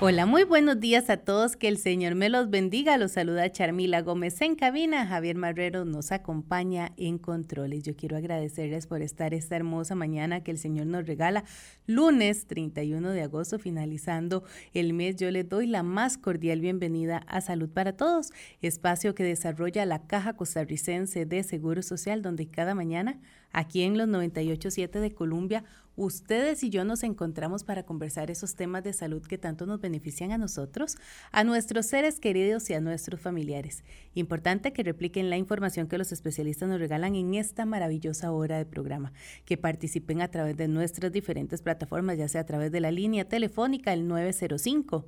Hola, muy buenos días a todos. Que el Señor me los bendiga. Los saluda Charmila Gómez en cabina. Javier Marrero nos acompaña en controles. Yo quiero agradecerles por estar esta hermosa mañana que el Señor nos regala. Lunes 31 de agosto, finalizando el mes, yo les doy la más cordial bienvenida a Salud para Todos, espacio que desarrolla la Caja Costarricense de Seguro Social, donde cada mañana, aquí en los 98.7 de Colombia, ustedes y yo nos encontramos para conversar esos temas de salud que tanto nos benefician a nosotros, a nuestros seres queridos y a nuestros familiares. Importante que repliquen la información que los especialistas nos regalan en esta maravillosa hora de programa, que participen a través de nuestras diferentes plataformas, ya sea a través de la línea telefónica el 905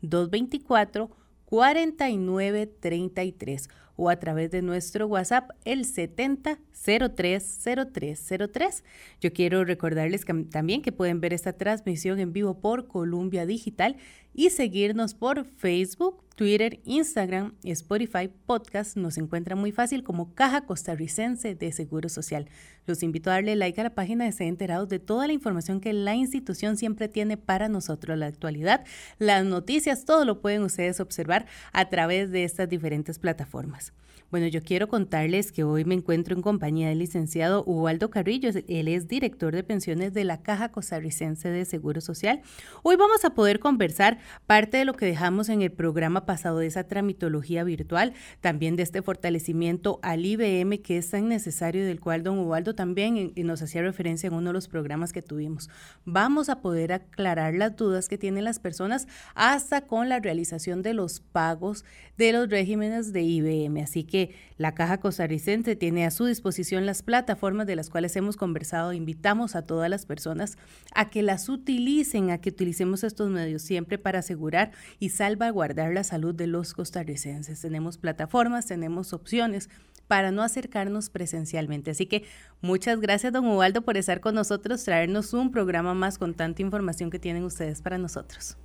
224 4933 o a través de nuestro WhatsApp el 70030303. Yo quiero recordarles también que pueden ver esta transmisión en vivo por Columbia Digital y seguirnos por Facebook, Twitter, Instagram, Spotify, Podcast. Nos encuentra muy fácil como Caja Costarricense de Seguro Social. Los invito a darle like a la página de ser enterados de toda la información que la institución siempre tiene para nosotros. La actualidad, las noticias, todo lo pueden ustedes observar a través de estas diferentes plataformas. Bueno, yo quiero contarles que hoy me encuentro en compañía del licenciado Ubaldo Carrillo. Él es director de pensiones de la Caja Costarricense de Seguro Social. Hoy vamos a poder conversar parte de lo que dejamos en el programa pasado de esa tramitología virtual, también de este fortalecimiento al IBM que es tan necesario, del cual don Ubaldo también nos hacía referencia en uno de los programas que tuvimos. Vamos a poder aclarar las dudas que tienen las personas hasta con la realización de los pagos de los regímenes de IBM. Así que la Caja Costarricense tiene a su disposición las plataformas de las cuales hemos conversado. Invitamos a todas las personas a que las utilicen, a que utilicemos estos medios siempre para asegurar y salvaguardar la salud de los costarricenses. Tenemos plataformas, tenemos opciones para no acercarnos presencialmente. Así que muchas gracias, don Ubaldo, por estar con nosotros, traernos un programa más con tanta información que tienen ustedes para nosotros.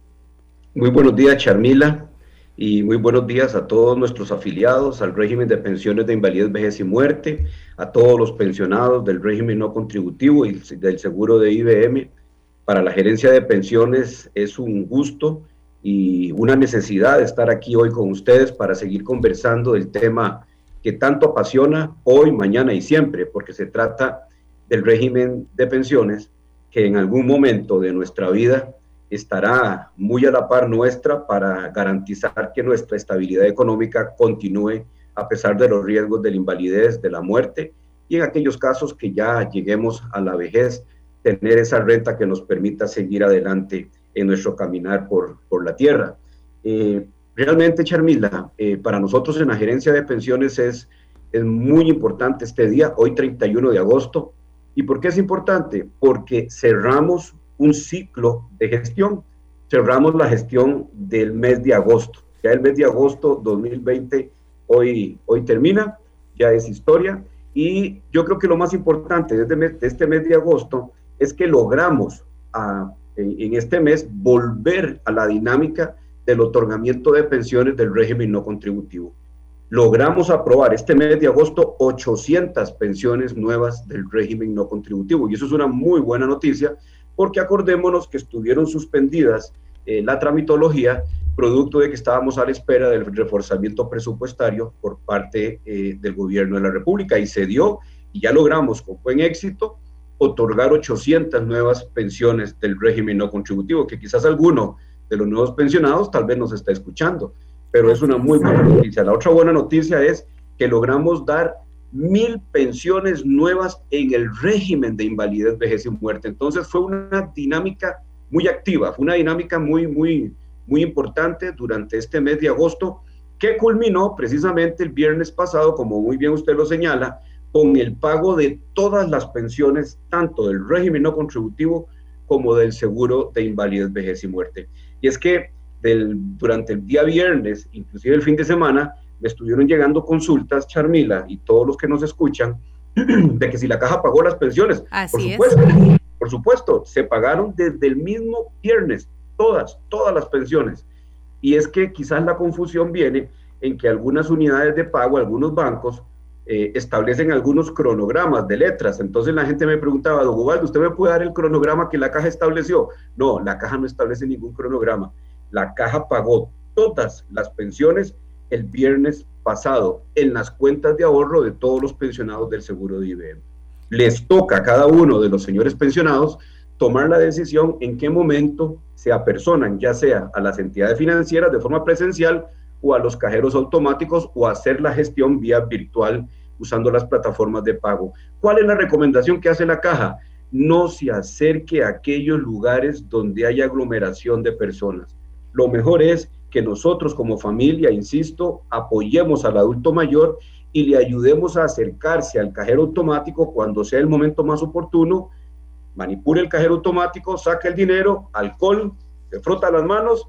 Muy buenos días, Charmila y muy buenos días a todos nuestros afiliados al régimen de pensiones de invalidez, vejez y muerte, a todos los pensionados del régimen no contributivo y del seguro de IBM. Para la gerencia de pensiones es un gusto y una necesidad estar aquí hoy con ustedes para seguir conversando del tema que tanto apasiona hoy, mañana y siempre, porque se trata del régimen de pensiones que en algún momento de nuestra vida estará muy a la par nuestra para garantizar que nuestra estabilidad económica continúe a pesar de los riesgos de la invalidez, de la muerte y en aquellos casos que ya lleguemos a la vejez, tener esa renta que nos permita seguir adelante en nuestro caminar por, por la tierra. Eh, realmente, Charmila, eh, para nosotros en la gerencia de pensiones es, es muy importante este día, hoy 31 de agosto. ¿Y por qué es importante? Porque cerramos un ciclo de gestión. Cerramos la gestión del mes de agosto. Ya el mes de agosto 2020 hoy, hoy termina, ya es historia. Y yo creo que lo más importante de este mes de agosto es que logramos en este mes volver a la dinámica del otorgamiento de pensiones del régimen no contributivo. Logramos aprobar este mes de agosto 800 pensiones nuevas del régimen no contributivo y eso es una muy buena noticia porque acordémonos que estuvieron suspendidas eh, la tramitología producto de que estábamos a la espera del reforzamiento presupuestario por parte eh, del gobierno de la República y se dio y ya logramos con buen éxito otorgar 800 nuevas pensiones del régimen no contributivo, que quizás alguno de los nuevos pensionados tal vez nos está escuchando, pero es una muy buena noticia. La otra buena noticia es que logramos dar mil pensiones nuevas en el régimen de invalidez, vejez y muerte. Entonces fue una dinámica muy activa, fue una dinámica muy, muy, muy importante durante este mes de agosto que culminó precisamente el viernes pasado, como muy bien usted lo señala, con el pago de todas las pensiones, tanto del régimen no contributivo como del seguro de invalidez, vejez y muerte. Y es que del, durante el día viernes, inclusive el fin de semana, estuvieron llegando consultas, Charmila, y todos los que nos escuchan, de que si la caja pagó las pensiones. por supuesto, por supuesto, se pagaron desde el mismo viernes, todas, todas las pensiones. Y es que quizás la confusión viene en que algunas unidades de pago, algunos bancos, eh, establecen algunos cronogramas de letras. Entonces la gente me preguntaba, don Ubaldo, ¿usted me puede dar el cronograma que la caja estableció? No, la caja no establece ningún cronograma. La caja pagó todas las pensiones el viernes pasado en las cuentas de ahorro de todos los pensionados del seguro de IBM. Les toca a cada uno de los señores pensionados tomar la decisión en qué momento se apersonan, ya sea a las entidades financieras de forma presencial o a los cajeros automáticos o hacer la gestión vía virtual usando las plataformas de pago. ¿Cuál es la recomendación que hace la caja? No se acerque a aquellos lugares donde hay aglomeración de personas. Lo mejor es que nosotros como familia, insisto, apoyemos al adulto mayor y le ayudemos a acercarse al cajero automático cuando sea el momento más oportuno, manipule el cajero automático, saca el dinero, alcohol, se frota las manos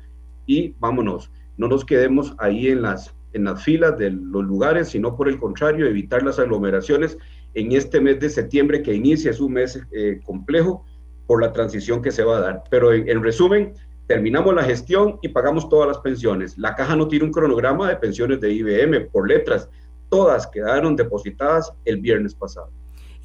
y vámonos. No nos quedemos ahí en las, en las filas de los lugares, sino por el contrario, evitar las aglomeraciones en este mes de septiembre que inicia, es un mes eh, complejo por la transición que se va a dar. Pero en resumen, terminamos la gestión y pagamos todas las pensiones. La caja no tiene un cronograma de pensiones de IBM por letras. Todas quedaron depositadas el viernes pasado.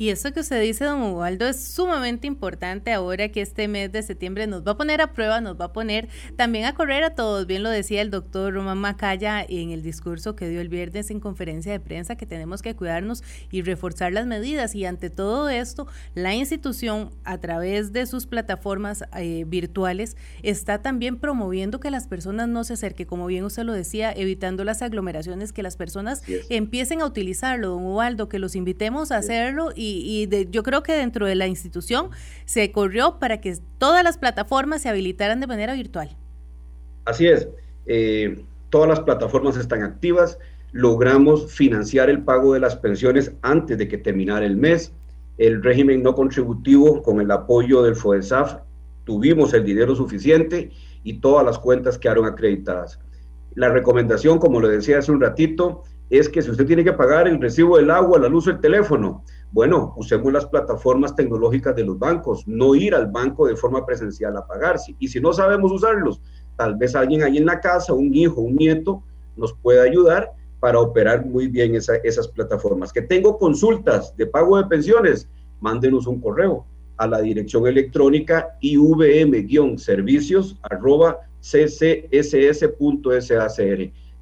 Y eso que usted dice, don Ubaldo, es sumamente importante ahora que este mes de septiembre nos va a poner a prueba, nos va a poner también a correr a todos. Bien lo decía el doctor Román Macaya en el discurso que dio el viernes en conferencia de prensa, que tenemos que cuidarnos y reforzar las medidas. Y ante todo esto, la institución, a través de sus plataformas eh, virtuales, está también promoviendo que las personas no se acerquen, como bien usted lo decía, evitando las aglomeraciones, que las personas empiecen a utilizarlo, don Ubaldo, que los invitemos a hacerlo y y, yo creo que dentro de la institución se corrió para que todas las plataformas se habilitaran de manera virtual. Así es, eh, todas las plataformas están activas, logramos financiar el pago de las pensiones antes de que terminara el mes, el régimen no contributivo con el apoyo del FODESAF, tuvimos el dinero suficiente y todas las cuentas quedaron acreditadas. La recomendación, como le decía hace un ratito, es que si usted tiene que pagar el recibo del agua, la luz, el teléfono, bueno, usemos las plataformas tecnológicas de los bancos, no ir al banco de forma presencial a pagar. Y si no sabemos usarlos, tal vez alguien ahí en la casa, un hijo, un nieto, nos pueda ayudar para operar muy bien esas plataformas. Que tengo consultas de pago de pensiones, mándenos un correo a la dirección electrónica ivm-servicios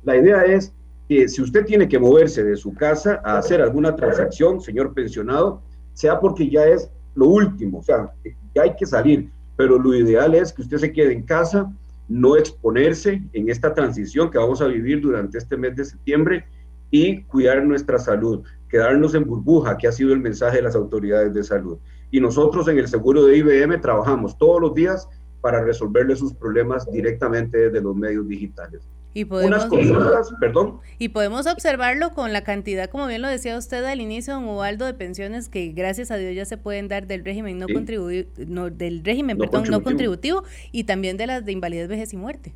La idea es si usted tiene que moverse de su casa a hacer alguna transacción, señor pensionado, sea porque ya es lo último, o sea, ya hay que salir, pero lo ideal es que usted se quede en casa, no exponerse en esta transición que vamos a vivir durante este mes de septiembre y cuidar nuestra salud, quedarnos en burbuja, que ha sido el mensaje de las autoridades de salud. Y nosotros en el seguro de IBM trabajamos todos los días para resolverle sus problemas directamente desde los medios digitales. Y podemos, perdón. Y podemos observarlo con la cantidad, como bien lo decía usted al inicio, don Ubaldo, de pensiones que gracias a Dios ya se pueden dar del régimen no, contributivo, del régimen, no perdón, contributivo. no contributivo y también de las de invalidez, vejez y muerte.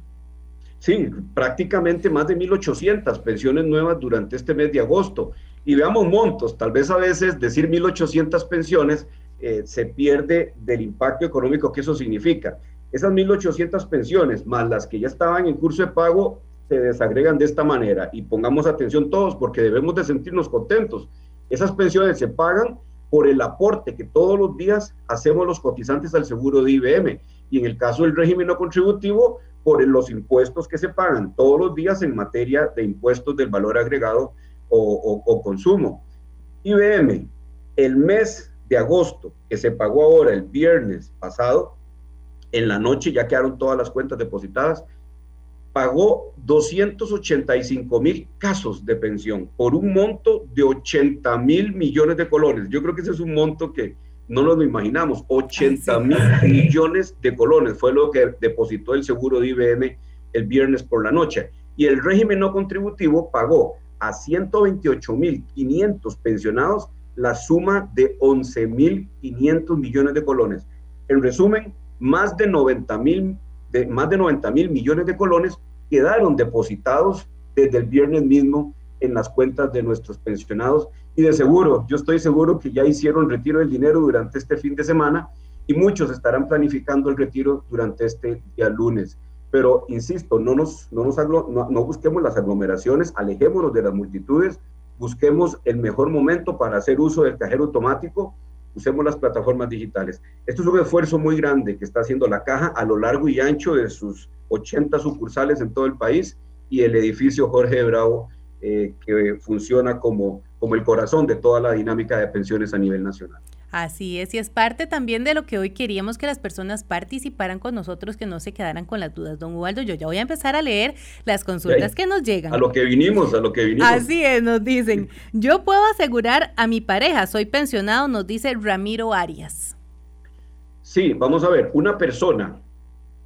Sí, prácticamente más de 1.800 pensiones nuevas durante este mes de agosto. Y veamos montos, tal vez a veces decir 1.800 pensiones eh, se pierde del impacto económico que eso significa. Esas 1.800 pensiones, más las que ya estaban en curso de pago, se desagregan de esta manera. Y pongamos atención todos, porque debemos de sentirnos contentos. Esas pensiones se pagan por el aporte que todos los días hacemos los cotizantes al seguro de IBM. Y en el caso del régimen no contributivo, por los impuestos que se pagan todos los días en materia de impuestos del valor agregado o, o consumo. IBM, el mes de agosto que se pagó ahora el viernes pasado, en la noche ya quedaron todas las cuentas depositadas, pagó 285 mil casos de pensión por un monto de 80 mil millones de colones. Yo creo que ese es un monto que no nos lo imaginamos. 80 mil millones de colones fue lo que depositó el seguro de IBM el viernes por la noche. Y el régimen no contributivo pagó a 128 mil 500 pensionados la suma de 11.500 millones de colones. En resumen, más de 90 mil de, más de 90 mil millones de colones quedaron depositados desde el viernes mismo en las cuentas de nuestros pensionados y de seguro, yo estoy seguro que ya hicieron retiro del dinero durante este fin de semana y muchos estarán planificando el retiro durante este día lunes. Pero insisto, no, nos, no, nos no, busquemos las aglomeraciones, alejémonos de las multitudes, busquemos el mejor momento para hacer uso del cajero automático, usemos las plataformas digitales. Esto es un esfuerzo muy grande que está haciendo la caja a lo largo y ancho de sus 80 sucursales en todo el país y el edificio Jorge Bravo, eh, que funciona como, como el corazón de toda la dinámica de pensiones a nivel nacional. Así es, y es parte también de lo que hoy queríamos que las personas participaran con nosotros, que no se quedaran con las dudas. Don Ubaldo, yo ya voy a empezar a leer las consultas que nos llegan. A lo que vinimos, a lo que vinimos. Así es, nos dicen, yo puedo asegurar a mi pareja, soy pensionado, nos dice Ramiro Arias. Sí, vamos a ver, una persona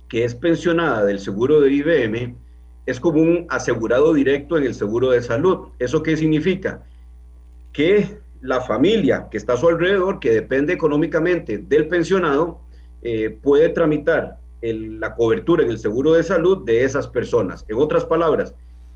que es pensionada del seguro de IBM es como un asegurado directo en el seguro de salud. ¿Eso qué significa? Que la familia que está a su alrededor, que depende económicamente del pensionado, eh, puede tramitar la cobertura en el seguro de salud de esas personas. En otras palabras,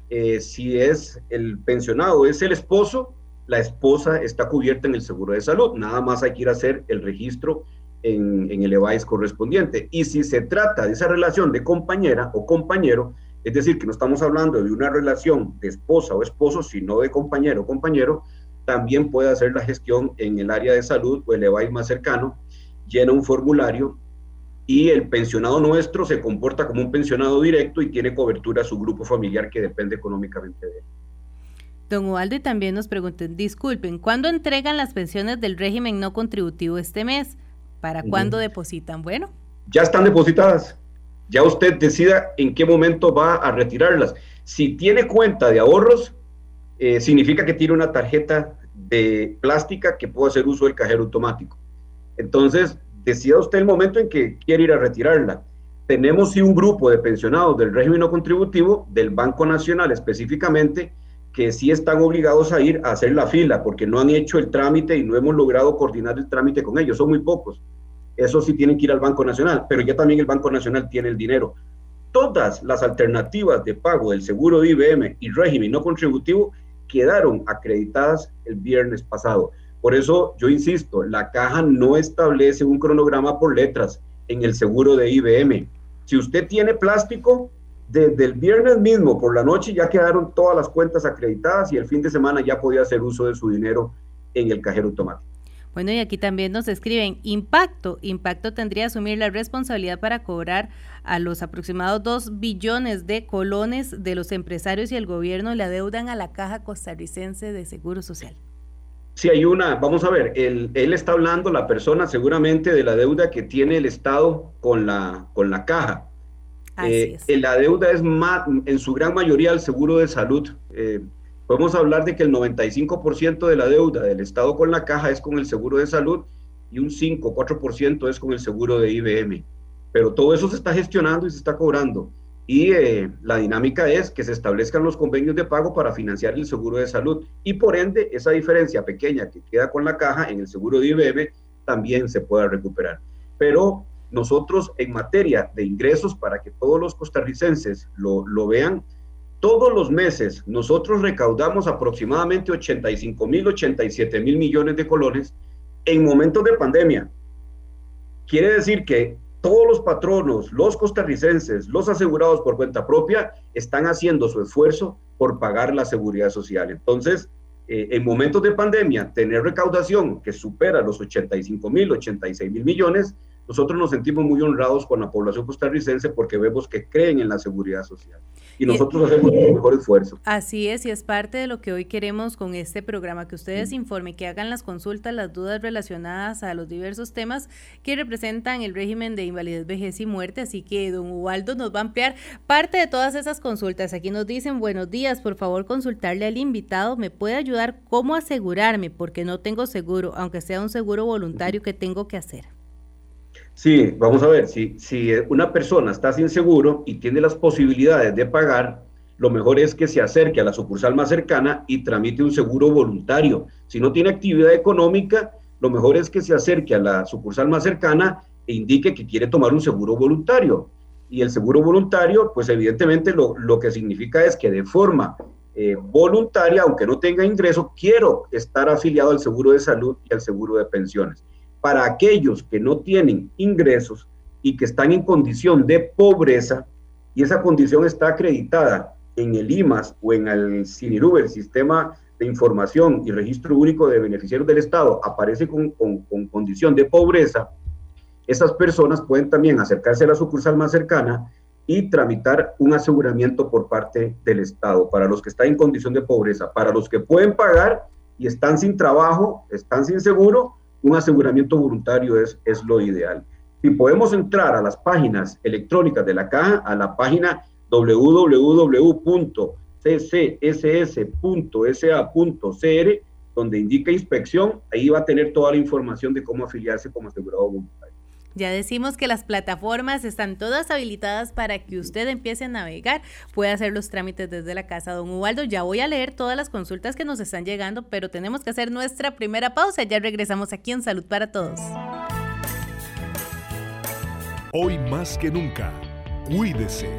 eh, si es el pensionado, es el esposo, la esposa está cubierta en el seguro de salud. Nada más hay que ir a hacer el registro en, en el EVAIS correspondiente. Y si se trata de esa relación de compañera o compañero, es decir, que no estamos hablando de una relación de esposa o esposo, sino de compañero o compañero, también puede hacer la gestión en el área de salud o el EVAI más cercano, llena un formulario y el pensionado nuestro se comporta como un pensionado directo y tiene cobertura a su grupo familiar que depende económicamente de él. Don Ubaldo, también nos pregunten, disculpen, ¿cuándo entregan las pensiones del régimen no contributivo este mes? ¿Para cuándo depositan? Bueno. Ya están depositadas. Ya usted decida en qué momento va a retirarlas. Si tiene cuenta de ahorros, eh, significa que tiene una tarjeta de plástica que puede hacer uso del cajero automático. Entonces, decida usted el momento en que quiere ir a retirarla. Tenemos sí un grupo de pensionados del régimen no contributivo, del Banco Nacional específicamente, que sí están obligados a ir a hacer la fila porque no han hecho el trámite y no hemos logrado coordinar el trámite con ellos. Son muy pocos. Eso sí tienen que ir al Banco Nacional, pero ya también el Banco Nacional tiene el dinero. Todas las alternativas de pago del seguro de IBM y régimen no contributivo quedaron acreditadas el viernes pasado. Por eso yo insisto, la caja no establece un cronograma por letras en el seguro de IBM. Si usted tiene plástico, desde el viernes mismo por la noche ya quedaron todas las cuentas acreditadas y el fin de semana ya podía hacer uso de su dinero en el cajero automático. Bueno, y aquí también nos escriben, impacto, impacto tendría que asumir la responsabilidad para cobrar a los aproximados 2 billones de colones de los empresarios y el gobierno le adeudan a la Caja Costarricense de Seguro Social. Sí, hay una, vamos a ver, él, él, está hablando, la persona seguramente de la deuda que tiene el Estado con la, con la caja. Así eh, es. La deuda es más, en su gran mayoría el seguro de salud. Eh, podemos hablar de que el 95% de la deuda del Estado con la caja es con el seguro de salud y un 5, 4% es con el seguro de IBM. Pero todo eso se está gestionando y se está cobrando. Y eh, la dinámica es que se establezcan los convenios de pago para financiar el seguro de salud. Y por ende, esa diferencia pequeña que queda con la caja en el seguro de IBM también se pueda recuperar. Pero nosotros en materia de ingresos, para que todos los costarricenses lo, lo vean, todos los meses nosotros recaudamos aproximadamente 85 mil, 87 mil millones de colones en momentos de pandemia. Quiere decir que todos los patronos, los costarricenses, los asegurados por cuenta propia, están haciendo su esfuerzo por pagar la seguridad social. Entonces, eh, en momentos de pandemia, tener recaudación que supera los 85 mil, 86 mil millones, nosotros nos sentimos muy honrados con la población costarricense porque vemos que creen en la seguridad social. Y nosotros hacemos el mejor esfuerzo. Así es, y es parte de lo que hoy queremos con este programa, que ustedes informen, que hagan las consultas, las dudas relacionadas a los diversos temas que representan el régimen de invalidez, vejez y muerte. Así que don Ubaldo nos va a ampliar parte de todas esas consultas. Aquí nos dicen, buenos días, por favor consultarle al invitado, ¿me puede ayudar cómo asegurarme? Porque no tengo seguro, aunque sea un seguro voluntario, que tengo que hacer? Sí, vamos a ver, si, una persona está sin seguro y tiene las posibilidades de pagar, lo mejor es que se acerque a la sucursal más cercana y tramite un seguro voluntario. Si no tiene actividad económica, lo mejor es que se acerque a la sucursal más cercana e indique que quiere tomar un seguro voluntario. Y el seguro voluntario, pues evidentemente lo, lo que significa es que de forma eh, voluntaria, aunque no tenga ingreso, quiero estar afiliado al seguro de salud y al seguro de pensiones. Para aquellos que no tienen ingresos y que están en condición de pobreza, y esa condición está acreditada en el IMAS o en el CINIRU, el Sistema de Información y Registro Único de Beneficiarios del Estado, aparece con, con condición de pobreza, esas personas pueden también acercarse a la sucursal más cercana y tramitar un aseguramiento por parte del Estado. Para los que están en condición de pobreza, para los que pueden pagar y están sin trabajo, están sin seguro, un aseguramiento voluntario es, es lo ideal. Si podemos entrar a las páginas electrónicas de la caja, a la página www.ccss.sa.cr, donde indica inspección, ahí va a tener toda la información de cómo afiliarse como asegurado voluntario. Ya decimos que las plataformas están todas habilitadas para que usted empiece a navegar, puede hacer los trámites desde la casa. Don Ubaldo, ya voy a leer todas las consultas que nos están llegando, pero tenemos que hacer nuestra primera pausa. Ya regresamos aquí en Salud para Todos. Hoy más que nunca, cuídese.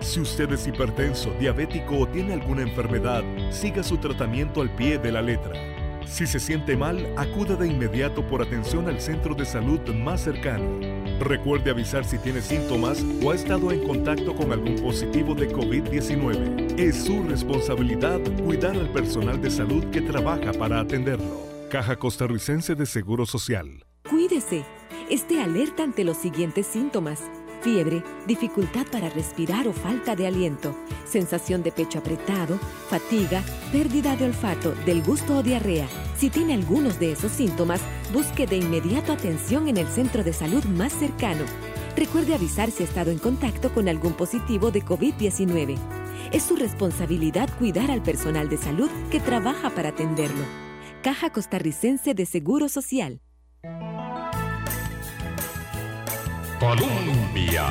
Si usted es hipertenso, diabético o tiene alguna enfermedad, siga su tratamiento al pie de la letra. Si se siente mal, acuda de inmediato por atención al centro de salud más cercano. Recuerde avisar si tiene síntomas o ha estado en contacto con algún positivo de COVID-19. Es su responsabilidad cuidar al personal de salud que trabaja para atenderlo. Caja Costarricense de Seguro Social. Cuídese. Esté alerta ante los siguientes síntomas fiebre, dificultad para respirar o falta de aliento, sensación de pecho apretado, fatiga, pérdida de olfato, del gusto o diarrea. Si tiene algunos de esos síntomas, busque de inmediato atención en el centro de salud más cercano. Recuerde avisar si ha estado en contacto con algún positivo de COVID-19. Es su responsabilidad cuidar al personal de salud que trabaja para atenderlo. Caja Costarricense de Seguro Social. Colombia.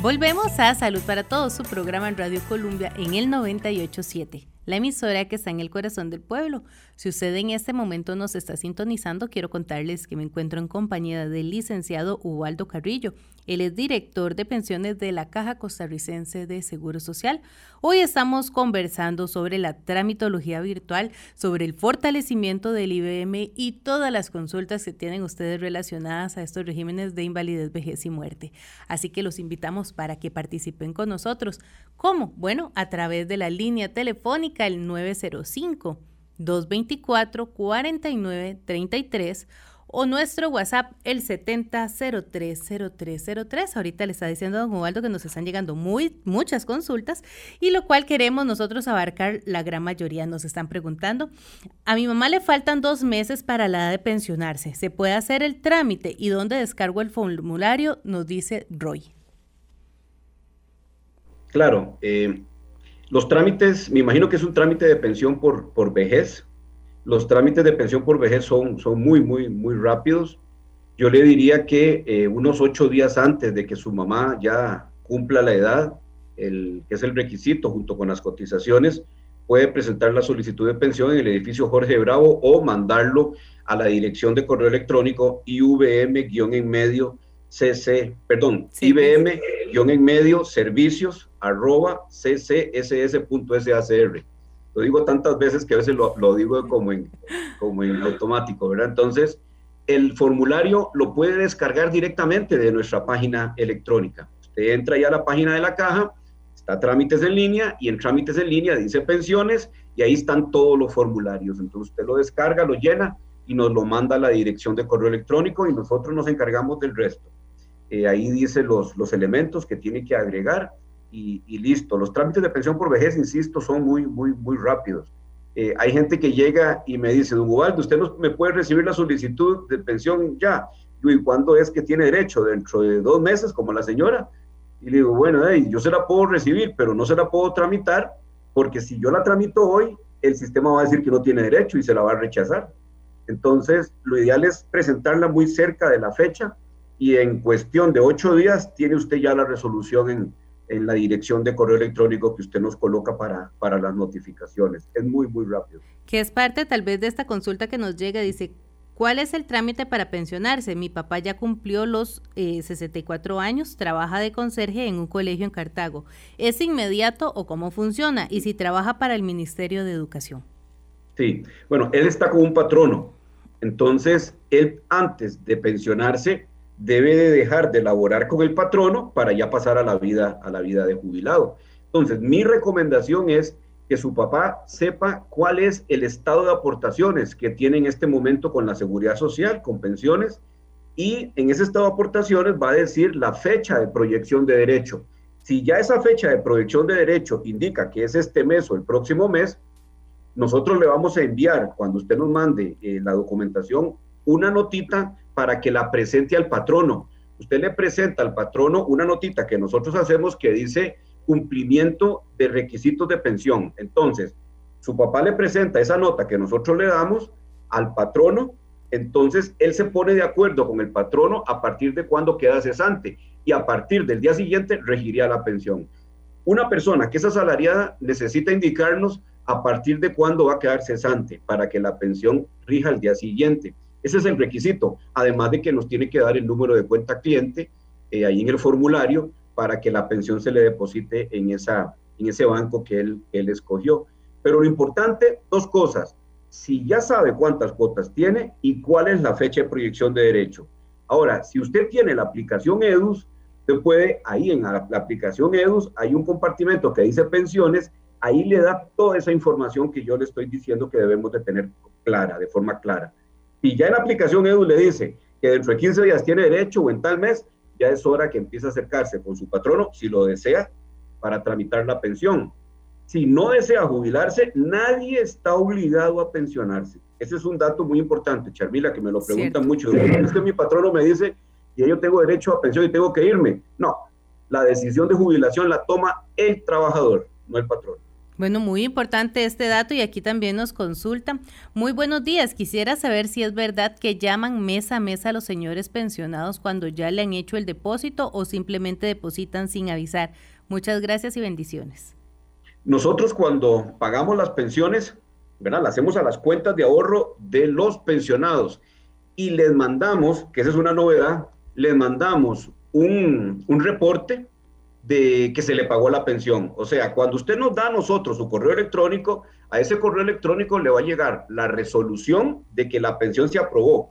Volvemos a Salud para Todos, su programa en Radio Colombia en el 987 la emisora que está en el corazón del pueblo. Si usted en este momento nos está sintonizando, quiero contarles que me encuentro en compañía del licenciado Ubaldo Carrillo. Él es director de pensiones de la Caja Costarricense de Seguro Social. Hoy estamos conversando sobre la tramitología virtual, sobre el fortalecimiento del IBM y todas las consultas que tienen ustedes relacionadas a estos regímenes de invalidez, vejez y muerte. Así que los invitamos para que participen con nosotros. ¿Cómo? Bueno, a través de la línea telefónica el 905 224 4933 o nuestro WhatsApp el 70030303. Ahorita le está diciendo a don Ubaldo que nos están llegando muy, muchas consultas y lo cual queremos nosotros abarcar la gran mayoría. Nos están preguntando, a mi mamá le faltan dos meses para la edad de pensionarse. ¿Se puede hacer el trámite y dónde descargo el formulario? Nos dice Roy. Claro, eh, los trámites, me imagino que es un trámite de pensión por, por vejez, los trámites de pensión por vejez son, son muy, muy, muy rápidos. Yo le diría que eh, unos ocho días antes de que su mamá ya cumpla la edad, el, que es el requisito junto con las cotizaciones, puede presentar la solicitud de pensión en el edificio Jorge Bravo o mandarlo a la dirección de correo electrónico IVM-en medio CC, perdón, IBM-en medio servicios arroba ccss.sacr lo digo tantas veces que a veces lo, lo digo como en, como en automático, ¿verdad? Entonces, el formulario lo puede descargar directamente de nuestra página electrónica. Usted entra ya a la página de la caja, está trámites en línea y en trámites en línea dice pensiones y ahí están todos los formularios. Entonces usted lo descarga, lo llena y nos lo manda a la dirección de correo electrónico y nosotros nos encargamos del resto. Eh, ahí dice los, los elementos que tiene que agregar y, listo. Los trámites de pensión por vejez, insisto, son muy, muy, muy rápidos. Eh, hay gente que llega y me dice, don Ubaldo, usted no me puede recibir la solicitud de pensión ya. ¿y cuándo es que tiene derecho? ¿Dentro de dos meses, como la señora? Y le digo, bueno, yo se la puedo recibir, pero no se la puedo tramitar, porque si yo la tramito hoy, el sistema va a decir que no tiene derecho y se la va a rechazar. Entonces, lo ideal es presentarla muy cerca de la fecha y en cuestión de ocho días tiene usted ya la resolución en, en la dirección de correo electrónico que usted nos coloca para, para las notificaciones. Es muy, muy rápido. Que es parte tal vez de esta consulta que nos llega, dice, ¿cuál es el trámite para pensionarse? Mi papá ya cumplió los 64 eh, años, trabaja de conserje en un colegio en Cartago. ¿Es inmediato o cómo funciona? Y si trabaja para el Ministerio de Educación. Sí, bueno, él está con un patrono. Entonces, él antes de pensionarse debe de dejar de laborar con el patrono para ya pasar a la vida, a la vida de jubilado. Entonces, mi recomendación es que su papá sepa cuál es el estado de aportaciones que tiene en este momento con la seguridad social, con pensiones, y en ese estado de aportaciones va a decir la fecha de proyección de derecho. Si ya esa fecha de proyección de derecho indica que es este mes o el próximo mes, nosotros le vamos a enviar, cuando usted nos mande eh, la documentación, una notita para que la presente al patrono. Usted le presenta al patrono una notita que nosotros hacemos que dice cumplimiento de requisitos de pensión. Entonces, su papá le presenta esa nota que nosotros le damos al patrono, entonces él se pone de acuerdo con el patrono a partir de cuando queda cesante y a partir del día siguiente regiría la pensión. Una persona que es asalariada necesita indicarnos a partir de cuándo va a quedar cesante para que la pensión rija el día siguiente. Ese es el requisito, además de que nos tiene que dar el número de cuenta cliente eh, ahí en el formulario para que la pensión se le deposite en, esa, en ese banco que él, él escogió. Pero lo importante, dos cosas. Si ya sabe cuántas cuotas tiene y cuál es la fecha de proyección de derecho. Ahora, si usted tiene la aplicación EDUS, usted puede, ahí en la, la aplicación EDUS hay un compartimento que dice pensiones, ahí le da toda esa información que yo le estoy diciendo que debemos de tener clara, de forma clara. Y ya en la aplicación EDU le dice que dentro de 15 días tiene derecho o en tal mes, ya es hora que empiece a acercarse con su patrono, si lo desea, para tramitar la pensión. Si no desea jubilarse, nadie está obligado a pensionarse. Ese es un dato muy importante, Charmila, que me lo preguntan mucho. Es que mi patrono me dice que yo tengo derecho a pensión y tengo que irme. No, la decisión de jubilación la toma el trabajador, no el patrono. Bueno, muy importante este dato y aquí también nos consultan. Muy buenos días, quisiera saber si es verdad que llaman mes a mes a los señores pensionados cuando ya le han hecho el depósito o simplemente depositan sin avisar. Muchas gracias y bendiciones. Nosotros cuando pagamos las pensiones, ¿verdad? Las hacemos a las cuentas de ahorro de los pensionados y les mandamos, que esa es una novedad, les mandamos un, un reporte de que se le pagó la pensión. O sea, cuando usted nos da a nosotros su correo electrónico, a ese correo electrónico le va a llegar la resolución de que la pensión se aprobó.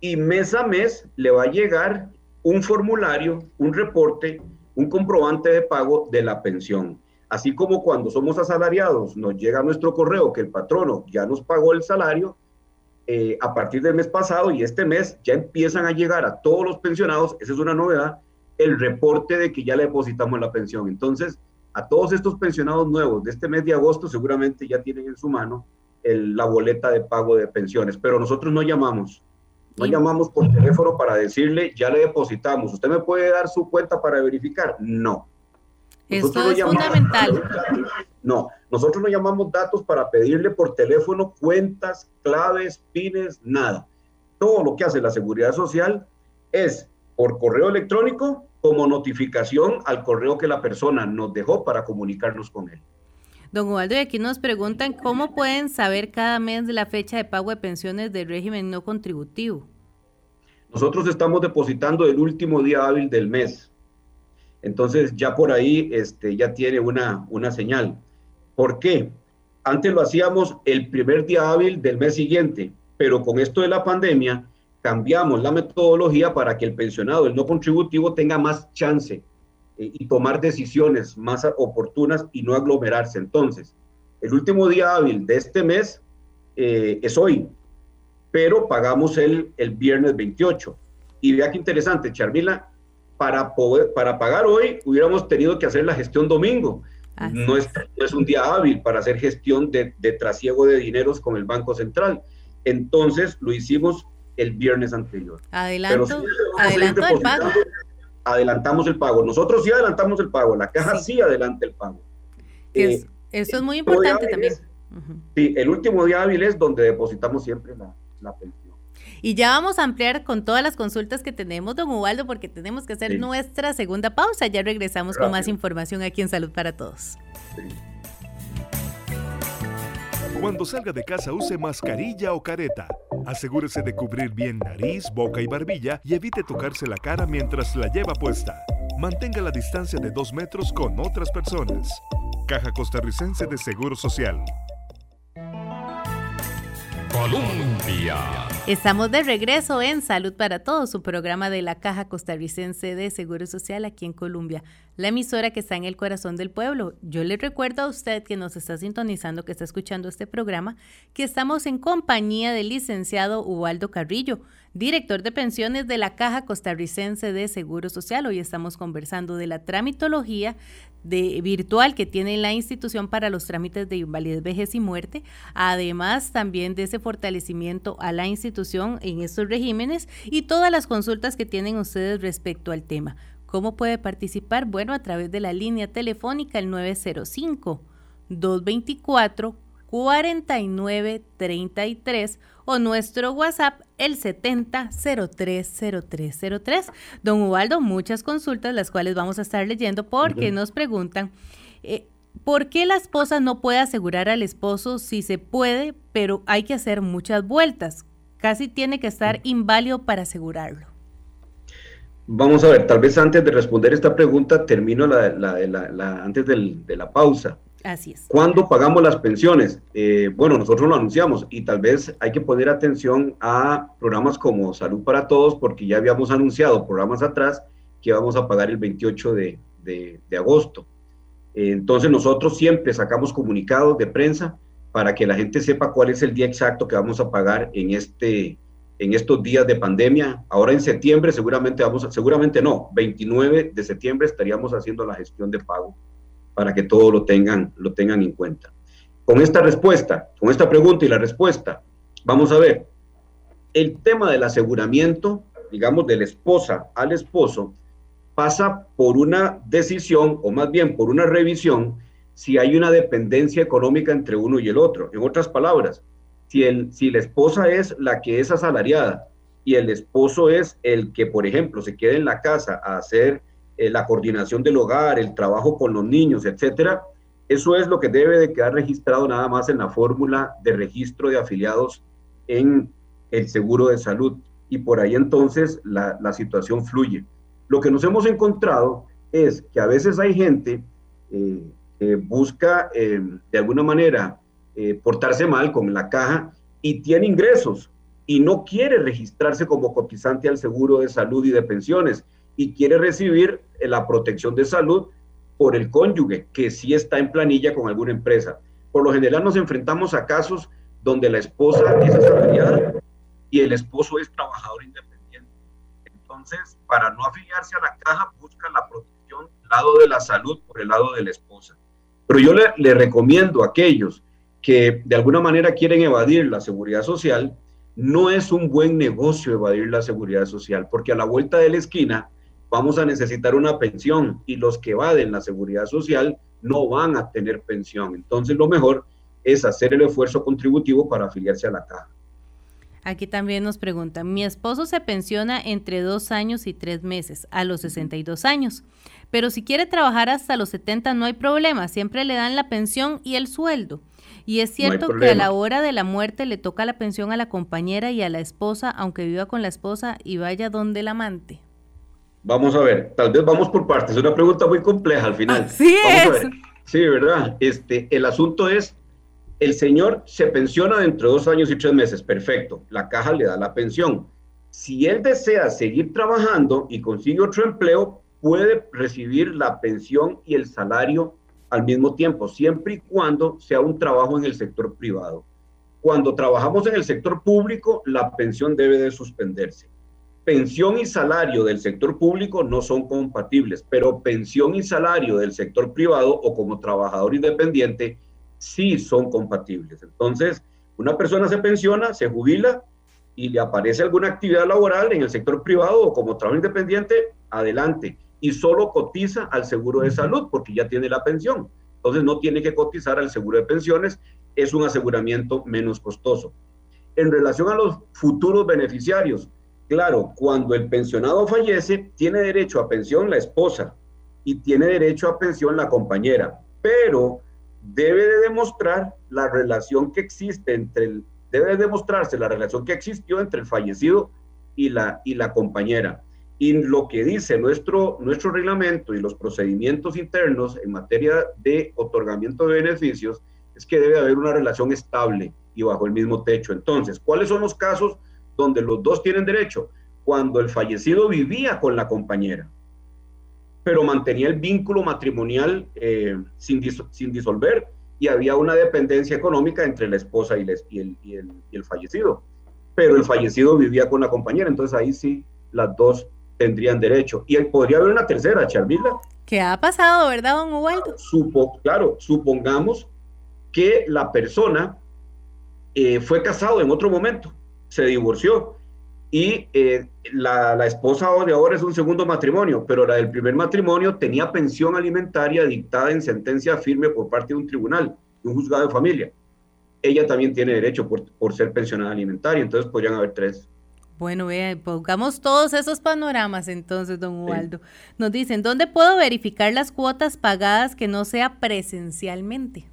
Y mes a mes le va a llegar un formulario, un reporte, un comprobante de pago de la pensión. Así como cuando somos asalariados, nos llega nuestro correo que el patrono ya nos pagó el salario, eh, a partir del mes pasado y este mes ya empiezan a llegar a todos los pensionados, esa es una novedad, el reporte de que ya le depositamos la pensión. Entonces, a todos estos pensionados nuevos de este mes de agosto seguramente ya tienen en su mano la boleta de pago de pensiones, pero nosotros no llamamos. No llamamos por teléfono para decirle, ya le depositamos. ¿Usted me puede dar su cuenta para verificar? No. Esto es fundamental. No, nosotros no llamamos datos para pedirle por teléfono cuentas, claves, pines, nada. Todo lo que hace la seguridad social es por correo electrónico como notificación al correo que la persona nos dejó para comunicarnos con él. Don Ubaldo, y aquí nos preguntan cómo pueden saber cada mes la fecha de pago de pensiones del régimen no contributivo. Nosotros estamos depositando el último día hábil del mes. Entonces ya por ahí este, ya tiene una, una señal. ¿Por qué? Antes lo hacíamos el primer día hábil del mes siguiente, pero con esto de la pandemia cambiamos la metodología para que el pensionado, el no contributivo, tenga más chance eh, y tomar decisiones más oportunas y no aglomerarse. Entonces, el último día hábil de este mes eh, es hoy, pero pagamos el, el viernes 28. Y vea qué interesante, Charmila, para, poder, para pagar hoy hubiéramos tenido que hacer la gestión domingo. No es, no es, un día hábil para hacer gestión de, de trasiego de dineros con el Banco Central. Entonces lo hicimos el viernes anterior. Adelanto, adelanto el pago. Adelantamos el pago. Nosotros sí adelantamos el pago, la caja sí, adelanta el pago. Eh, eso es muy importante también. Sí, el último día hábil es donde depositamos siempre la, la pensión. Y ya vamos a ampliar con todas las consultas que tenemos, don Ubaldo, porque tenemos que hacer nuestra segunda pausa. Ya regresamos con más información aquí en Salud para Todos. Cuando salga de casa use mascarilla o careta. Asegúrese de cubrir bien nariz, boca y barbilla y evite tocarse la cara mientras la lleva puesta. Mantenga la distancia de dos metros con otras personas. Caja Costarricense de Seguro Social. Colombia. Estamos de regreso en Salud para Todos, un programa de la Caja Costarricense de Seguro Social aquí en Colombia, la emisora que está en el corazón del pueblo. Yo le recuerdo a usted que nos está sintonizando, que está escuchando este programa, que estamos en compañía del licenciado Ubaldo Carrillo, director de pensiones de la Caja Costarricense de Seguro Social. Hoy estamos conversando de la tramitología de, virtual que tiene la institución para los trámites de invalidez, vejez y muerte, además también de ese fortalecimiento a la institución en estos regímenes y todas las consultas que tienen ustedes respecto al tema. ¿Cómo puede participar? Bueno, a través de la línea telefónica el 905 224 4933 o nuestro WhatsApp el 70030303. Don Ubaldo, muchas consultas las cuales vamos a estar leyendo porque nos preguntan eh, ¿por qué la esposa no puede asegurar al esposo si se puede, pero hay que hacer muchas vueltas? Casi tiene que estar inválido para asegurarlo. Vamos a ver, tal vez antes de responder esta pregunta, termino la, antes de la pausa. Así es. ¿Cuándo pagamos las pensiones? Eh, bueno, nosotros lo anunciamos y tal vez hay que poner atención a programas como Salud para Todos porque ya habíamos anunciado programas atrás que vamos a pagar el 28 de, agosto. entonces nosotros siempre sacamos comunicados de prensa para que la gente sepa cuál es el día exacto que vamos a pagar en, este, en estos días de pandemia. Ahora en septiembre seguramente vamos a, seguramente no, 29 de septiembre estaríamos haciendo la gestión de pago para que todos lo tengan, lo tengan en cuenta. Con esta respuesta, con esta pregunta y la respuesta, vamos a ver, el tema del aseguramiento, digamos, de la esposa al esposo, pasa por una decisión, o más bien por una revisión, si hay una dependencia económica entre uno y el otro. En otras palabras, si, el, si la esposa es la que es asalariada y el esposo es el que, por ejemplo, se queda en la casa a hacer eh, la coordinación del hogar, el trabajo con los niños, etcétera, eso es lo que debe de quedar registrado nada más en la fórmula de registro de afiliados en el seguro de salud. Y por ahí entonces la, situación fluye. Lo que nos hemos encontrado es que a veces hay gente eh, que busca eh, de alguna manera portarse mal con la caja y tiene ingresos y no quiere registrarse como cotizante al seguro de salud y de pensiones y quiere recibir eh, la protección de salud por el cónyuge, que sí está en planilla con alguna empresa. Por lo general nos enfrentamos a casos donde la esposa es asalariada y el esposo es trabajador independiente. Entonces, para no afiliarse a la caja, busca la protección lado de la salud por el lado de la esposa. Pero yo le, le recomiendo a aquellos que de alguna manera quieren evadir la seguridad social, no es un buen negocio evadir la seguridad social, porque a la vuelta de la esquina vamos a necesitar una pensión y los que evaden la seguridad social no van a tener pensión. Entonces lo mejor es hacer el esfuerzo contributivo para afiliarse a la caja. Aquí también nos preguntan, mi esposo se pensiona entre dos años y tres meses, a los 62 años, pero si quiere trabajar hasta los 70 no hay problema, siempre le dan la pensión y el sueldo. Y es cierto que a la hora de la muerte le toca la pensión a la compañera y a la esposa, aunque viva con la esposa y vaya donde el amante. Vamos a ver, tal vez vamos por partes, es una pregunta muy compleja al final. Sí es. Sí, ¿verdad? Este, el asunto es, el señor se pensiona dentro de dos años y tres meses, perfecto, la caja le da la pensión. Si él desea seguir trabajando y consigue otro empleo, puede recibir la pensión y el salario al mismo tiempo, siempre y cuando sea un trabajo en el sector privado. Cuando trabajamos en el sector público, la pensión debe de suspenderse pensión y salario del sector público no son compatibles, pero pensión y salario del sector privado o como trabajador independiente sí son compatibles. Entonces, una persona se pensiona, se jubila y le aparece alguna actividad laboral en el sector privado o como trabajo independiente, adelante. Y solo cotiza al seguro de salud porque ya tiene la pensión. Entonces no tiene que cotizar al seguro de pensiones, es un aseguramiento menos costoso. en relación a los futuros beneficiarios. Claro, cuando el pensionado fallece, tiene derecho a pensión la esposa y tiene derecho a pensión la compañera, pero debe de demostrar la relación que existe entre el, debe demostrarse la relación que existió entre el fallecido y la, y la compañera. Y lo que dice nuestro, nuestro reglamento y los procedimientos internos en materia de otorgamiento de beneficios es que debe haber una relación estable y bajo el mismo techo. Entonces, ¿cuáles son los casos donde los dos tienen derecho? Cuando el fallecido vivía con la compañera, pero mantenía el vínculo matrimonial eh, sin, sin, disolver y había una dependencia económica entre la esposa y, el, y, el, y el fallecido. Pero el fallecido vivía con la compañera, entonces ahí sí las dos tendrían derecho. Y podría haber una tercera, Charvila. ¿Qué ha pasado, verdad, don Ubaldo? Supo, claro, supongamos que la persona eh, fue casado en otro momento, se divorció y eh, la, la, esposa de ahora es un segundo matrimonio, pero la del primer matrimonio tenía pensión alimentaria dictada en sentencia firme por parte de un tribunal, de un juzgado de familia. Ella también tiene derecho por, por ser pensionada alimentaria, entonces podrían haber tres. Bueno, vea, pongamos todos esos panoramas entonces, don Ubaldo. Nos dicen, ¿dónde puedo verificar las cuotas pagadas que no sea presencialmente?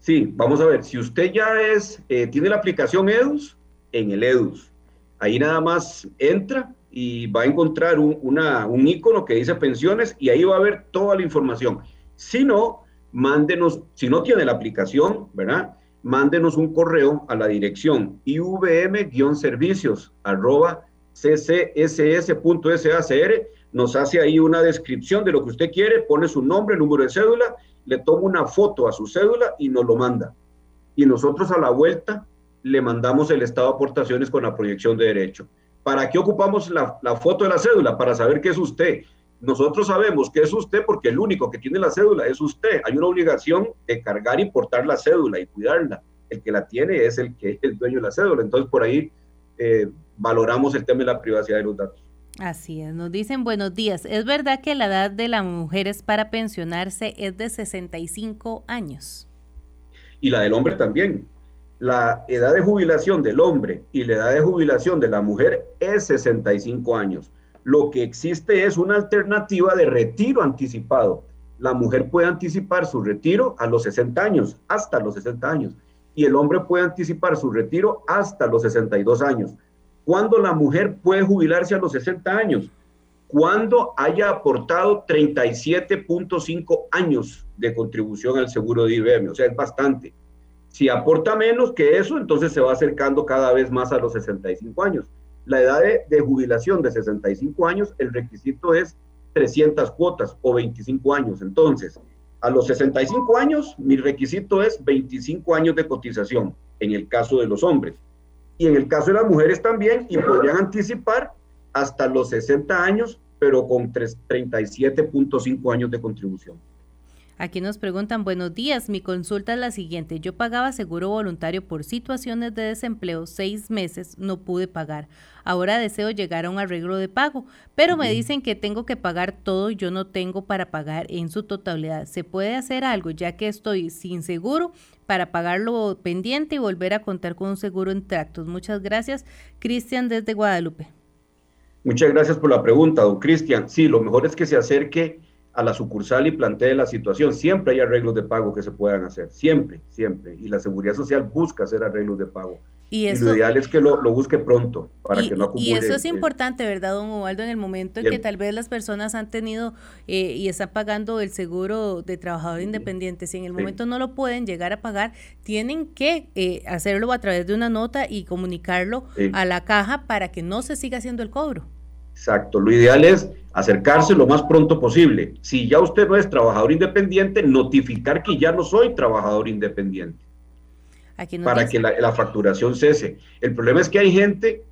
Sí, vamos a ver, si usted ya es, eh, tiene la aplicación EDUS, en el EDUS, ahí nada más entra y va a encontrar un, icono que dice pensiones y ahí va a ver toda la información. Si no, mándenos, si no tiene la aplicación, ¿verdad? mándenos un correo a la dirección ivm-servicios arroba ccss.sacr, nos hace ahí una descripción de lo que usted quiere, pone su nombre, número de cédula, le toma una foto a su cédula y nos lo manda. Y nosotros a la vuelta le mandamos el estado de aportaciones con la proyección de derecho. ¿Para qué ocupamos la, la foto de la cédula? Para saber qué es usted. Nosotros sabemos que es usted porque el único que tiene la cédula es usted. Hay una obligación de cargar y portar la cédula y cuidarla. El que la tiene es el que es el dueño de la cédula. Entonces, por ahí eh, valoramos el tema de la privacidad de los datos. Así es, nos dicen buenos días. ¿Es verdad que la edad de las mujeres para pensionarse es de 65 años? Y la del hombre también. La edad de jubilación del hombre y la edad de jubilación de la mujer es 65 años. Lo que existe es una alternativa de retiro anticipado. La mujer puede anticipar su retiro a los 60 años, hasta los 60 años, y el hombre puede anticipar su retiro hasta los 62 años. ¿Cuándo la mujer puede jubilarse a los 60 años? Cuando haya aportado 37.5 años de contribución al seguro de IBM, o sea, es bastante. Si aporta menos que eso, entonces se va acercando cada vez más a los 65 años la edad de, jubilación de 65 años, el requisito es 300 cuotas o 25 años. Entonces, a los 65 años, mi requisito es 25 años de cotización, en el caso de los hombres. Y en el caso de las mujeres también, y podrían anticipar hasta los 60 años, pero con 37.5 años de contribución. Aquí nos preguntan, buenos días, mi consulta es la siguiente. Yo pagaba seguro voluntario por situaciones de desempleo seis meses, no pude pagar. Ahora deseo llegar a un arreglo de pago, pero me dicen que tengo que pagar todo y yo no tengo para pagar en su totalidad. ¿Se puede hacer algo ya que estoy sin seguro para pagarlo pendiente y volver a contar con un seguro en tractos? Muchas gracias, Cristian desde Guadalupe. Muchas gracias por la pregunta, don Cristian. Sí, lo mejor es que se acerque a la sucursal y plantee la situación. Siempre hay arreglos de pago que se puedan hacer, siempre, siempre. Y la Seguridad Social busca hacer arreglos de pago. Y, lo ideal es que lo, busque pronto para que no acumule. Y eso es importante, ¿verdad, don Ubaldo? En el momento en que tal vez las personas han tenido eh, y están pagando el seguro de trabajador independiente, si en el momento no lo pueden llegar a pagar, tienen que eh, hacerlo a través de una nota y comunicarlo a la caja para que no se siga haciendo el cobro. Exacto, lo ideal es acercarse lo más pronto posible. Si ya usted no es trabajador independiente, notificar que ya no soy trabajador independiente. para que la, facturación cese. El problema es que hay gente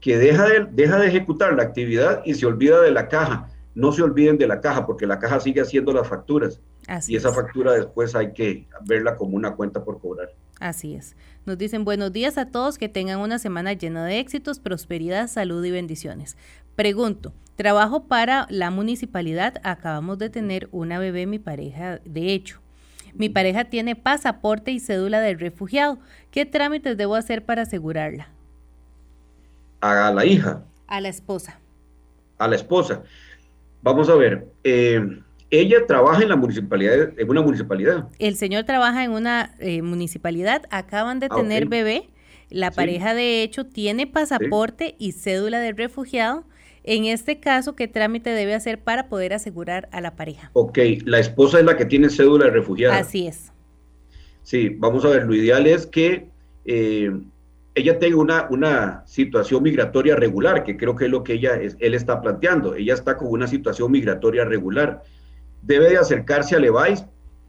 que deja de, deja de ejecutar la actividad y se olvida de la caja. No se olviden de la caja porque la caja sigue haciendo las facturas. y esa factura después hay que verla como una cuenta por cobrar. Así es. Nos dicen buenos días a todos, que tengan una semana llena de éxitos, prosperidad, salud y bendiciones. Pregunto, trabajo para la municipalidad, acabamos de tener una bebé mi pareja, de hecho. Mi pareja tiene pasaporte y cédula de refugiado. ¿Qué trámites debo hacer para asegurarla? A la hija. A la esposa. A la esposa. Vamos a ver. Eh, ella trabaja en la municipalidad, en una municipalidad. El señor trabaja en una eh, municipalidad. Acaban de Ah, tener bebé. La Sí. pareja, de hecho, tiene pasaporte y cédula de refugiado. En este caso, ¿qué trámite debe hacer para poder asegurar a la pareja? Ok, la esposa es la que tiene cédula de refugiada. Así es. Sí, vamos a ver, lo ideal es que eh, ella tenga una, una situación migratoria regular, que creo que es lo que ella es- él está planteando. Ella está con una situación migratoria regular. Debe de acercarse al EVAIS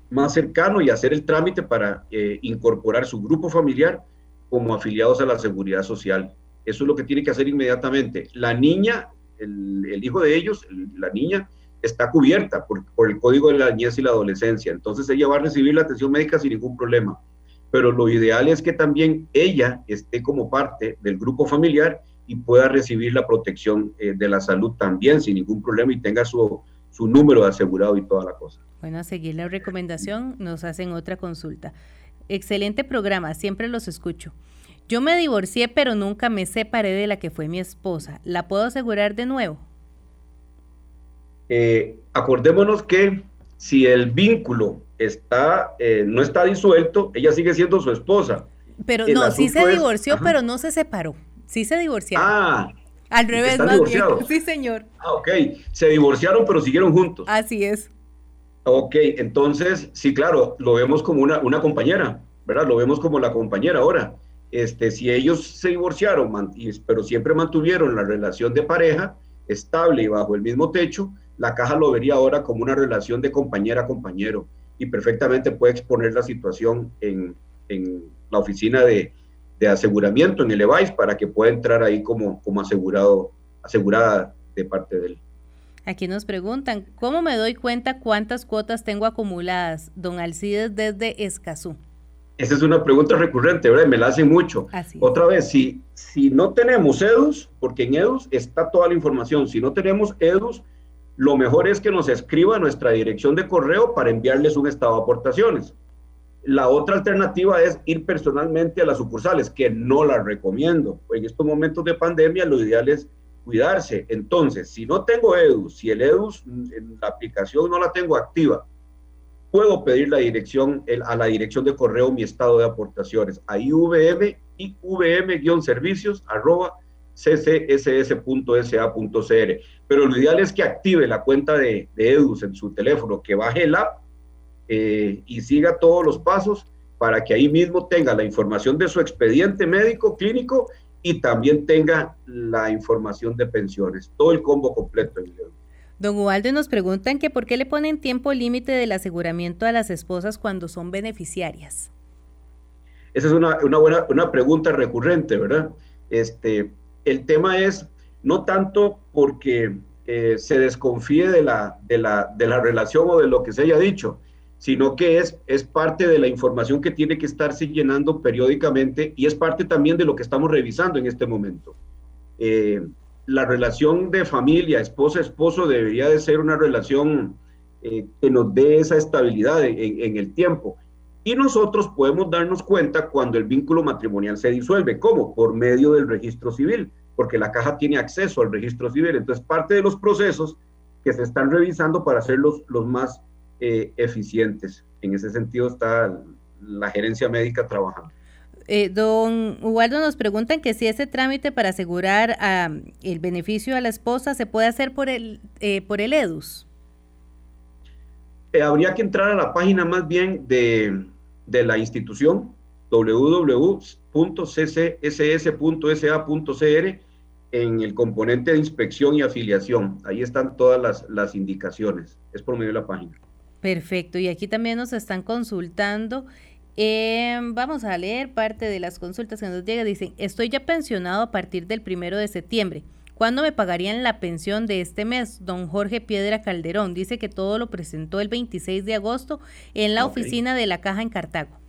más cercano y hacer el trámite para eh, incorporar su grupo familiar como afiliados a la seguridad social. Eso es lo que tiene que hacer inmediatamente. La niña, el, hijo de ellos, el- la niña, está cubierta por, el Código de la Niñez y la Adolescencia. Entonces ella va a recibir la atención médica sin ningún problema. Pero lo ideal es que también ella esté como parte del grupo familiar y pueda recibir la protección eh, de la salud también sin ningún problema y tenga su, su número asegurado y toda la cosa. Bueno, a seguir la recomendación, nos hacen otra consulta. Excelente programa, siempre los escucho. Yo me divorcié, pero nunca me separé de la que fue mi esposa. ¿La puedo asegurar de nuevo? Eh, acordémonos que si el vínculo está, eh, no está disuelto, ella sigue siendo su esposa. Pero El no, sí se divorció, pero no se separó. Sí se divorciaron. Ah, Al revés, están más bien. Sí, señor. ah, ok. Se divorciaron, pero siguieron juntos. Así es. Ok, entonces, sí, claro, lo vemos como una, una compañera, ¿verdad? Lo vemos como la compañera ahora. Este, si ellos se divorciaron, pero siempre mantuvieron la relación de pareja estable y bajo el mismo techo, la caja lo vería ahora como una relación de compañera a compañero y perfectamente puede exponer la situación en, en la oficina de, de aseguramiento, en el EVAIS, para que pueda entrar ahí como, como asegurado, asegurada de parte de él. Aquí nos preguntan, ¿cómo me doy cuenta cuántas cuotas tengo acumuladas? Don Alcides desde Escazú. Esa es una pregunta recurrente, ¿verdad? Me la hacen mucho. Así. Otra vez, si, si no tenemos EDUS, porque en EDUS está toda la información, si no tenemos EDUS, lo mejor es que nos escriba a nuestra dirección de correo para enviarles un estado de aportaciones. La otra alternativa es ir personalmente a las sucursales, que no la recomiendo. En estos momentos de pandemia, lo ideal es cuidarse. Entonces, si no tengo EDUS, si el EDUS, mm, en la aplicación no la tengo activa, puedo pedir la dirección, el- a la dirección de correo mi estado de aportaciones, a IVM y VM-servicios arroba ccss.sa.cr. Pero lo ideal es que active la cuenta de, de EDUS en su teléfono, que baje el app eh, y siga todos los pasos para que ahí mismo tenga la información de su expediente médico clínico y también tenga la información de pensiones, todo el combo completo en el EDUS. Don Ubaldo nos preguntan que por qué le ponen tiempo límite del aseguramiento a las esposas cuando son beneficiarias. Esa es una, buena una pregunta recurrente, ¿verdad? Este, el tema es no tanto porque eh, se desconfíe de la, de, la, de la relación o de lo que se haya dicho, sino que es, es parte de la información que tiene que estarse llenando periódicamente y es parte también de lo que estamos revisando en este momento. Eh, la relación de familia, esposa-esposo, debería de ser una relación eh, que nos dé esa estabilidad en, el tiempo. Y nosotros podemos darnos cuenta cuando el vínculo matrimonial se disuelve. ¿Cómo? Por medio del registro civil, porque la caja tiene acceso al registro civil. Entonces, parte de los procesos que se están revisando para hacerlos los más eh, eficientes. En ese sentido está la gerencia médica trabajando. Eh, don Ubaldo nos preguntan que si ese trámite para asegurar el beneficio a la esposa se puede hacer por el, eh, por el EDUS. Eh, habría que entrar a la página más bien de, de la institución, www.ccss.sa.cr, en el componente de inspección y afiliación. Ahí están todas las, las indicaciones. Es por medio de la página. Perfecto. Y aquí también nos están consultando. Eh, vamos a leer parte de las consultas que nos llegan. Dicen, estoy ya pensionado a partir del primero de septiembre. ¿Cuándo me pagarían la pensión de este mes? Don Jorge Piedra Calderón dice que todo lo presentó el 26 de agosto en la oficina de la Caja en Cartago.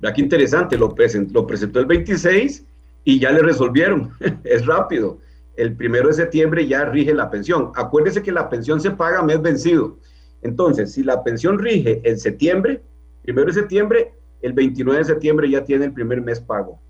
Vea qué interesante, lo, present- lo presentó el 26 y ya le resolvieron. es rápido. El primero de septiembre ya rige la pensión. Acuérdese que la pensión se paga mes vencido. Entonces, si la pensión rige en septiembre, primero de septiembre, el 29 de septiembre ya tiene el primer mes pago.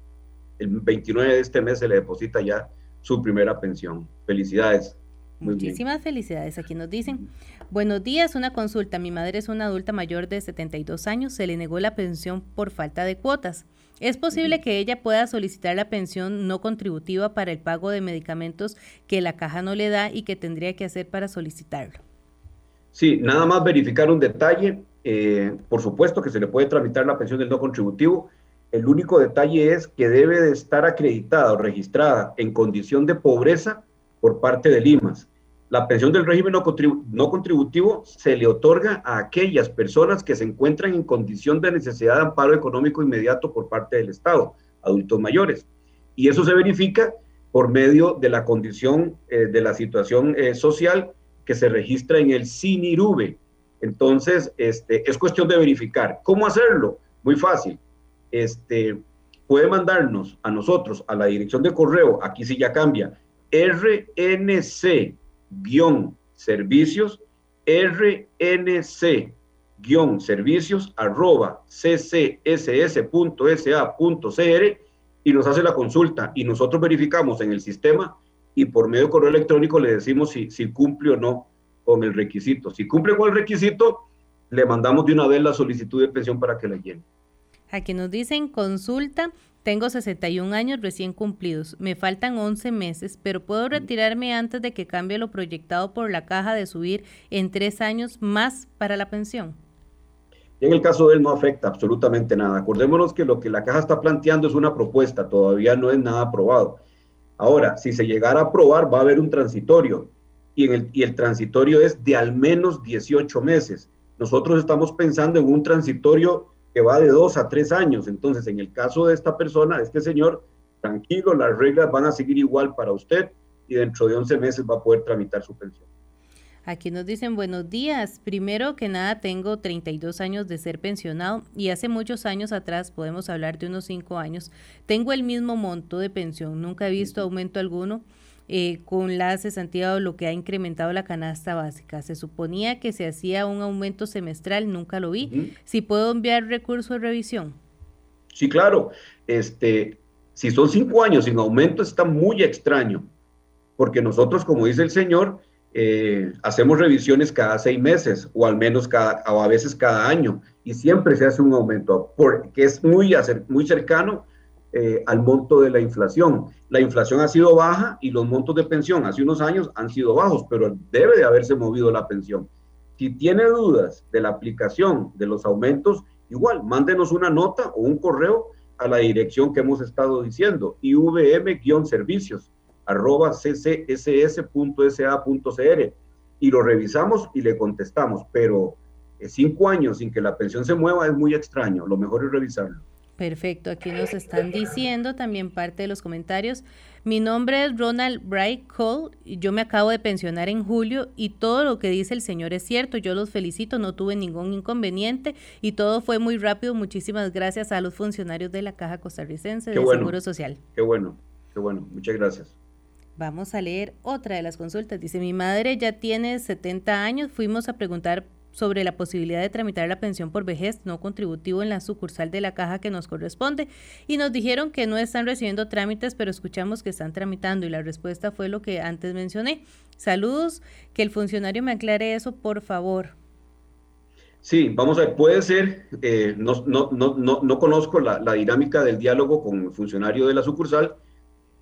El 29 de este mes se le deposita ya su primera pensión. Felicidades. Muchísimas felicidades. Aquí nos dicen, buenos días, una consulta. Mi madre es una adulta mayor de 72 años, se le negó la pensión por falta de cuotas. ¿Es posible que ella pueda solicitar la pensión no contributiva para el pago de medicamentos que la caja no le da y que tendría que hacer para solicitarlo? Sí, nada más verificar un detalle. Eh, por supuesto que se le puede tramitar la pensión del no contributivo. El único detalle es que debe de estar acreditada o registrada en condición de pobreza por parte del IMAS. La pensión del régimen no, contributivo se le otorga a aquellas personas que se encuentran en condición de necesidad de amparo económico inmediato por parte del Estado, adultos mayores. Y eso se verifica por medio de la condición eh, de la situación eh, social que se registra en el CINIRUBE. Entonces, este, es cuestión de verificar. ¿Cómo hacerlo? Muy fácil. Este, puede mandarnos a nosotros, a la dirección de correo, aquí sí ya cambia, RNC-servicios, RNC-servicios arroba ccss.sa.cr y nos hace la consulta y nosotros verificamos en el sistema y por medio de correo electrónico le decimos si, si cumple o no con el requisito. Si cumple con el requisito, le mandamos de una vez la solicitud de pensión para que la llene. Aquí nos dicen consulta tengo 61 años recién cumplidos. Me faltan 11 meses, pero puedo retirarme antes de que cambie lo proyectado por la caja de subir en tres años más para la pensión. en el caso de él no afecta absolutamente nada. Acordémonos que lo que la caja está planteando es una propuesta, todavía no es nada aprobado. Ahora, si se llegara a aprobar, va a haber un transitorio y, el, y el transitorio es de al menos 18 meses. Nosotros estamos pensando en un transitorio que va de dos a tres años. Entonces, en el caso de esta persona, de este señor, tranquilo, las reglas van a seguir igual para usted y dentro de 11 meses va a poder tramitar su pensión. Aquí nos dicen buenos días. Primero que nada, tengo 32 años de ser pensionado y hace muchos años atrás, podemos hablar de unos 5 años, tengo el mismo monto de pensión. Nunca he visto aumento alguno eh, con la cesantía o lo que ha incrementado la canasta básica. Se suponía que se hacía un aumento semestral, nunca lo vi. Si puedo enviar recurso de revisión. Sí, claro. Este, si son cinco años sin aumento, está muy extraño, porque nosotros, como dice el señor, eh, hacemos revisiones cada seis meses o al menos cada, o a veces cada año, y siempre se hace un aumento, porque es muy, muy cercano eh, al monto de la inflación. La inflación ha sido baja y los montos de pensión hace unos años han sido bajos, pero debe de haberse movido la pensión. Si tiene dudas de la aplicación de los aumentos, igual, mándenos una nota o un correo a la dirección que hemos estado diciendo, ivm-servicios arroba y lo revisamos y le contestamos, pero eh, cinco años sin que la pensión se mueva es muy extraño, lo mejor es revisarlo. Perfecto, aquí nos están diciendo también parte de los comentarios. Mi nombre es Ronald Bright Cole y yo me acabo de pensionar en julio y todo lo que dice el señor es cierto. Yo los felicito, no tuve ningún inconveniente y todo fue muy rápido. Muchísimas gracias a los funcionarios de la Caja Costarricense de Seguro Social. Qué bueno, qué bueno. Muchas gracias. Vamos a leer otra de las consultas. Dice, mi madre ya tiene 70 años, fuimos a preguntar sobre la posibilidad de tramitar la pensión por vejez no contributivo en la sucursal de la caja que nos corresponde y nos dijeron que no están recibiendo trámites, pero escuchamos que están tramitando y la respuesta fue lo que antes mencioné. Saludos, que el funcionario me aclare eso, por favor. Sí, vamos a ver, puede ser, eh, no, no, no, no, conozco la, dinámica del diálogo con el funcionario de la sucursal,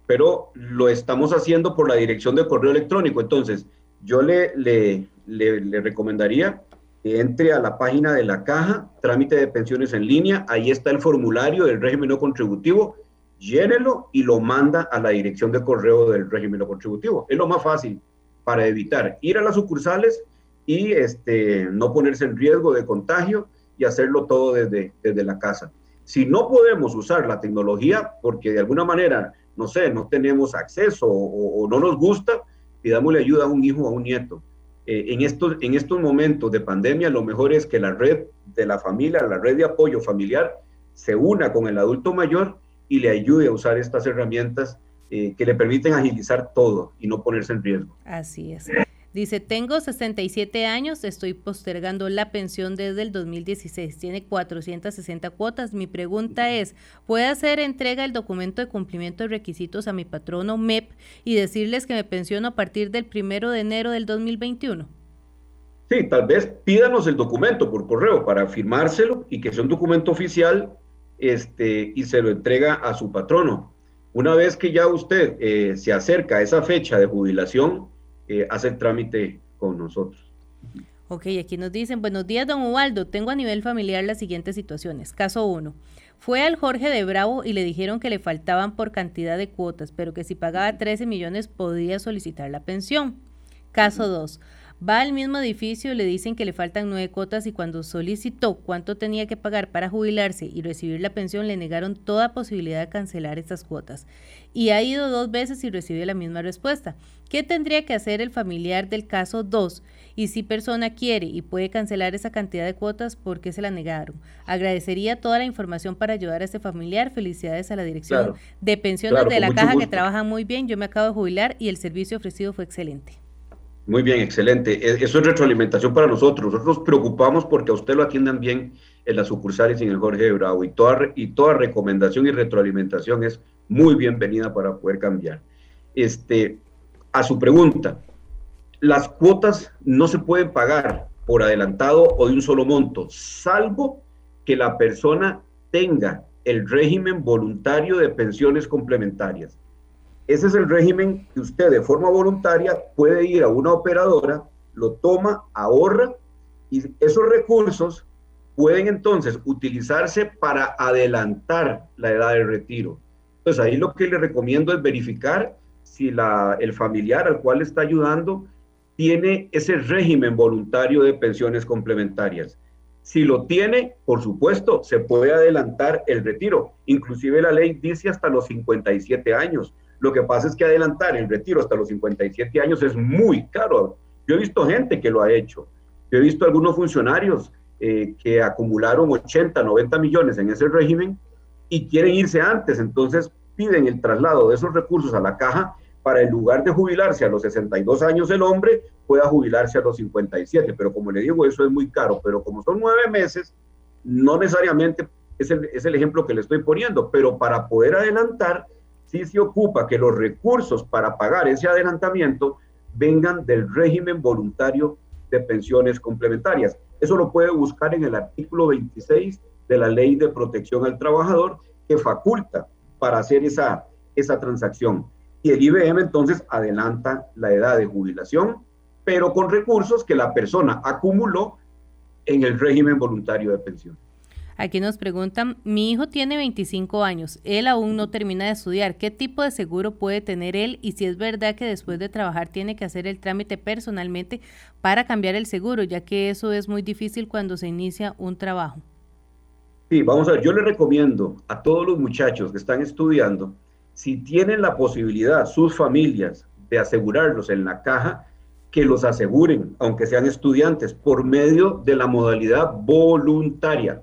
pero lo estamos haciendo por la dirección de correo electrónico. Entonces, yo le, le, le recomendaría entre a la página de la caja, trámite de pensiones en línea, ahí está el formulario del régimen no contributivo, llénelo y lo manda a la dirección de correo del régimen no contributivo. Es lo más fácil para evitar ir a las sucursales y este, no ponerse en riesgo de contagio y hacerlo todo desde, desde la casa. Si no podemos usar la tecnología porque de alguna manera, no sé, no tenemos acceso o, o no nos gusta, pidámosle ayuda a un hijo o a un nieto eh, en, estos, en estos momentos de pandemia, lo mejor es que la red de la familia, la red de apoyo familiar, se una con el adulto mayor y le ayude a usar estas herramientas eh, que le permiten agilizar todo y no ponerse en riesgo. Así es. Dice, tengo 67 años, estoy postergando la pensión desde el 2016, tiene 460 cuotas. Mi pregunta es, ¿puede hacer entrega del documento de cumplimiento de requisitos a mi patrono MEP y decirles que me pensiono a partir del primero de enero del 2021? Sí, tal vez pídanos el documento por correo para firmárselo y que sea un documento oficial este, y se lo entrega a su patrono. Una vez que ya usted eh, se acerca a esa fecha de jubilación, eh, hace el trámite con nosotros. Ok, aquí nos dicen, buenos días, don Ubaldo, tengo a nivel familiar las siguientes situaciones. Caso 1. Fue al Jorge de Bravo y le dijeron que le faltaban por cantidad de cuotas, pero que si pagaba 13 millones podía solicitar la pensión. Caso 2. Va al mismo edificio, le dicen que le faltan nueve cuotas y cuando solicitó cuánto tenía que pagar para jubilarse y recibir la pensión, le negaron toda posibilidad de cancelar estas cuotas. Y ha ido dos veces y recibe la misma respuesta. ¿Qué tendría que hacer el familiar del caso 2? Y si persona quiere y puede cancelar esa cantidad de cuotas, ¿por qué se la negaron? Agradecería toda la información para ayudar a este familiar. Felicidades a la dirección de pensiones de la caja que trabaja muy bien. Yo me acabo de jubilar y el servicio ofrecido fue excelente. Muy bien, excelente. E, eso es retroalimentación para nosotros. Nosotros nos preocupamos porque a usted lo atiendan bien en las sucursales y en el Jorge Bravo. Y toda, y toda recomendación y retroalimentación es muy bienvenida para poder cambiar. Este, a su pregunta, las cuotas no se pueden pagar por adelantado o de un solo monto, salvo que la persona tenga el régimen voluntario de pensiones complementarias. Ese es el régimen que usted de forma voluntaria puede ir a una operadora, lo toma, ahorra y esos recursos pueden entonces utilizarse para adelantar la edad del retiro. Entonces ahí lo que le recomiendo es verificar si la, el familiar al cual está ayudando tiene ese régimen voluntario de pensiones complementarias. Si lo tiene, por supuesto, se puede adelantar el retiro. Inclusive la ley dice hasta los 57 años. Lo que pasa es que adelantar el retiro hasta los 57 años es muy caro. Yo he visto gente que lo ha hecho. Yo he visto algunos funcionarios eh, que acumularon 80, 90 millones en ese régimen y quieren irse antes. Entonces piden el traslado de esos recursos a la caja para en lugar de jubilarse a los 62 años el hombre, pueda jubilarse a los 57. Pero como le digo, eso es muy caro. Pero como son nueve meses, no necesariamente es el, es el ejemplo que le estoy poniendo. Pero para poder adelantar, sí se ocupa que los recursos para pagar ese adelantamiento vengan del régimen voluntario de pensiones complementarias. Eso lo puede buscar en el artículo 26 de la Ley de Protección al Trabajador que faculta para hacer esa, esa transacción. Y el IBM entonces adelanta la edad de jubilación, pero con recursos que la persona acumuló en el régimen voluntario de pensión. Aquí nos preguntan, mi hijo tiene 25 años, él aún no termina de estudiar, ¿qué tipo de seguro puede tener él? Y si es verdad que después de trabajar tiene que hacer el trámite personalmente para cambiar el seguro, ya que eso es muy difícil cuando se inicia un trabajo. Sí, vamos a ver, yo le recomiendo a todos los muchachos que están estudiando, si tienen la posibilidad, sus familias, de asegurarlos en la caja, que los aseguren, aunque sean estudiantes, por medio de la modalidad voluntaria.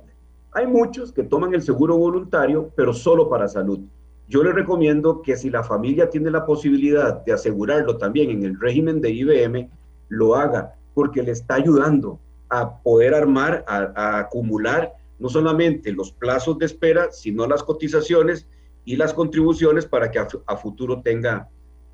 Hay muchos que toman el seguro voluntario, pero solo para salud. Yo les recomiendo que si la familia tiene la posibilidad de asegurarlo también en el régimen de IBM, lo haga, porque le está ayudando a poder armar, a, acumular no solamente los plazos de espera, sino las cotizaciones y las contribuciones para que a, futuro tenga,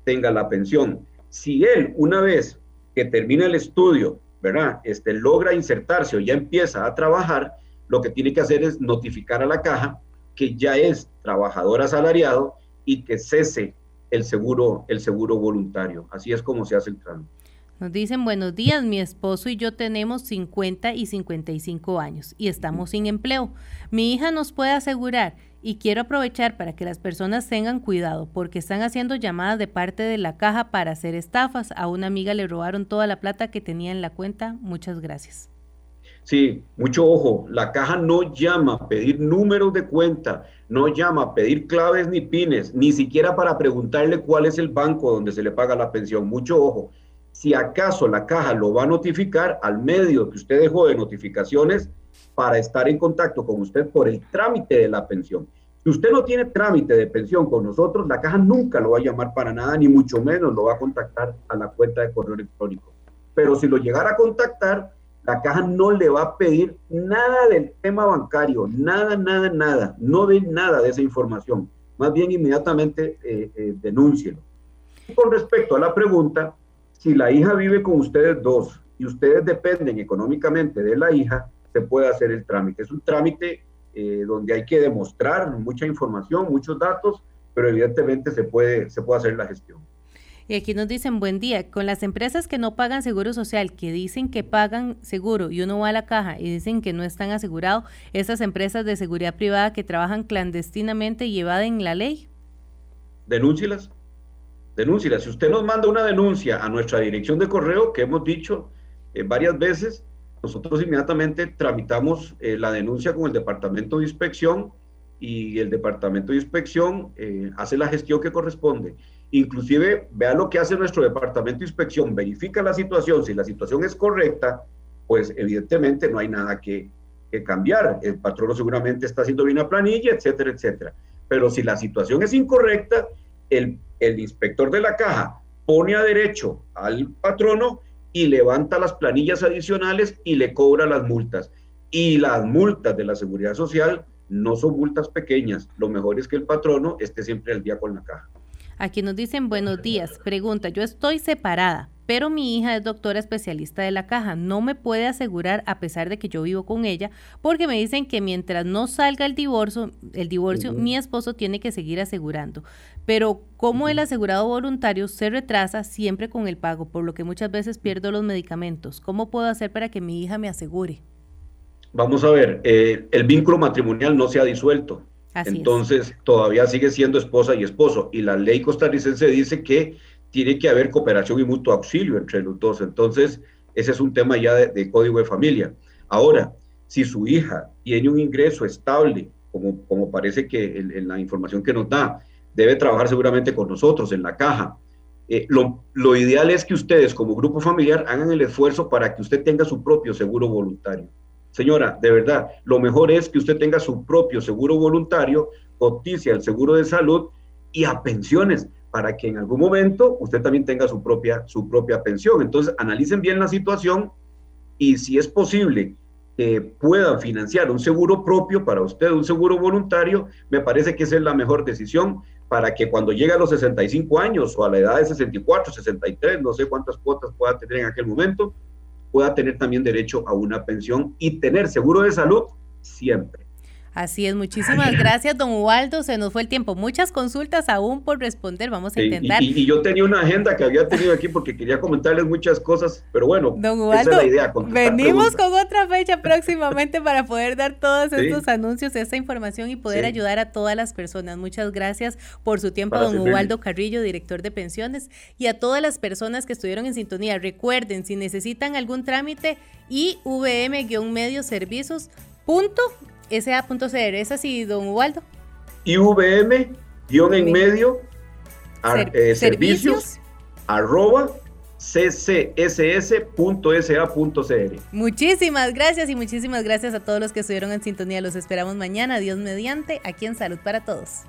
tenga la pensión. Si él, una vez que termina el estudio, ¿verdad? Este, logra insertarse o ya empieza a trabajar, lo que tiene que hacer es notificar a la caja que ya es trabajador asalariado y que cese el seguro, el seguro voluntario. Así es como se hace el trámite. Nos dicen, buenos días, mi esposo y yo tenemos 50 y 55 años y estamos sin empleo. Mi hija nos puede asegurar y quiero aprovechar para que las personas tengan cuidado porque están haciendo llamadas de parte de la caja para hacer estafas. A una amiga le robaron toda la plata que tenía en la cuenta. Muchas gracias. Sí, mucho ojo, la caja no llama a pedir números de cuenta, no llama a pedir claves ni pines, ni siquiera para preguntarle cuál es el banco donde se le paga la pensión. Mucho ojo. Si acaso la caja lo va a notificar al medio que usted dejó de notificaciones para estar en contacto con usted por el trámite de la pensión. Si usted no tiene trámite de pensión con nosotros, la caja nunca lo va a llamar para nada, ni mucho menos lo va a contactar a la cuenta de correo electrónico. pero si lo llegara a contactar, la caja no le va a pedir nada del tema bancario, nada, nada, nada, no de nada de esa información. Más bien inmediatamente eh, eh, denúncielo. Y con respecto a la pregunta, si la hija vive con ustedes dos y ustedes dependen económicamente de la hija, se puede hacer el trámite. Es un trámite eh, donde hay que demostrar mucha información, muchos datos, pero evidentemente se puede, se puede hacer la gestión. Y aquí nos dicen, buen día, con las empresas que no pagan seguro social, que dicen que pagan seguro y uno va a la caja y dicen que no están asegurados, esas empresas de seguridad privada que trabajan clandestinamente y evaden la ley. Denúncilas, denúncilas. Si usted nos manda una denuncia a nuestra dirección de correo, que hemos dicho eh, varias veces, nosotros inmediatamente tramitamos eh, la denuncia con el Departamento de Inspección y el Departamento de Inspección eh, hace la gestión que corresponde. Inclusive, vea lo que hace nuestro Departamento de Inspección, verifica la situación, si la situación es correcta, pues evidentemente no hay nada que, cambiar. El patrono seguramente está haciendo bien la planilla, etcétera, etcétera. Pero si la situación es incorrecta, el, el inspector de la caja pone a derecho al patrono y levanta las planillas adicionales y le cobra las multas. Y las multas de la seguridad social no son multas pequeñas. Lo mejor es que el patrono esté siempre al día con la caja. Aquí nos dicen buenos días. Pregunta, yo estoy separada, pero mi hija es doctora especialista de la caja. No me puede asegurar a pesar de que yo vivo con ella, porque me dicen que mientras no salga el divorcio, el divorcio, mi esposo tiene que seguir asegurando. Pero como el asegurado voluntario se retrasa siempre con el pago, por lo que muchas veces pierdo los medicamentos. ¿Cómo puedo hacer para que mi hija me asegure? Vamos a ver, eh, el vínculo matrimonial no se ha disuelto. Entonces, todavía sigue siendo esposa y esposo. Y la ley costarricense dice que tiene que haber cooperación y mutuo auxilio entre los dos. Entonces, ese es un tema ya de, código de familia. Ahora, si su hija tiene un ingreso estable, como, como parece que en, la información que nos da, debe trabajar seguramente con nosotros en la caja. Eh, lo, lo ideal es que ustedes como grupo familiar hagan el esfuerzo para que usted tenga su propio seguro voluntario. Señora, de verdad, lo mejor es que usted tenga su propio seguro voluntario, cotice al seguro de salud y a pensiones para que en algún momento usted también tenga su propia, su propia pensión. Entonces, analicen bien la situación y si es posible que puedan financiar un seguro propio para usted, un seguro voluntario, me parece que esa es la mejor decisión para que cuando llegue a los 65 años o a la edad de 64, 63, no sé cuántas cuotas pueda tener en aquel momento, pueda tener también derecho a una pensión y tener seguro de salud siempre. Así es, muchísimas gracias, don Ubaldo. Se nos fue el tiempo. Muchas consultas aún por responder. Vamos a intentar. Y, yo tenía una agenda que había tenido aquí porque quería comentarles muchas cosas, pero bueno, don esa es la idea. Venimos con otra fecha próximamente para poder dar todos estos anuncios, esta información y poder ayudar a todas las personas. Muchas gracias por su tiempo, don Ubaldo Carrillo, director de pensiones, y a todas las personas que estuvieron en sintonía. Recuerden, si necesitan algún trámite, IVM-Medio Servicios. Punto SA.cr. ¿Es así, don Ubaldo? IVM, guion en medio, eh, servicios, arroba ccss.sa.cr. Muchísimas gracias y muchísimas gracias a todos los que estuvieron en sintonía. Los esperamos mañana, Dios mediante, aquí en Salud para Todos.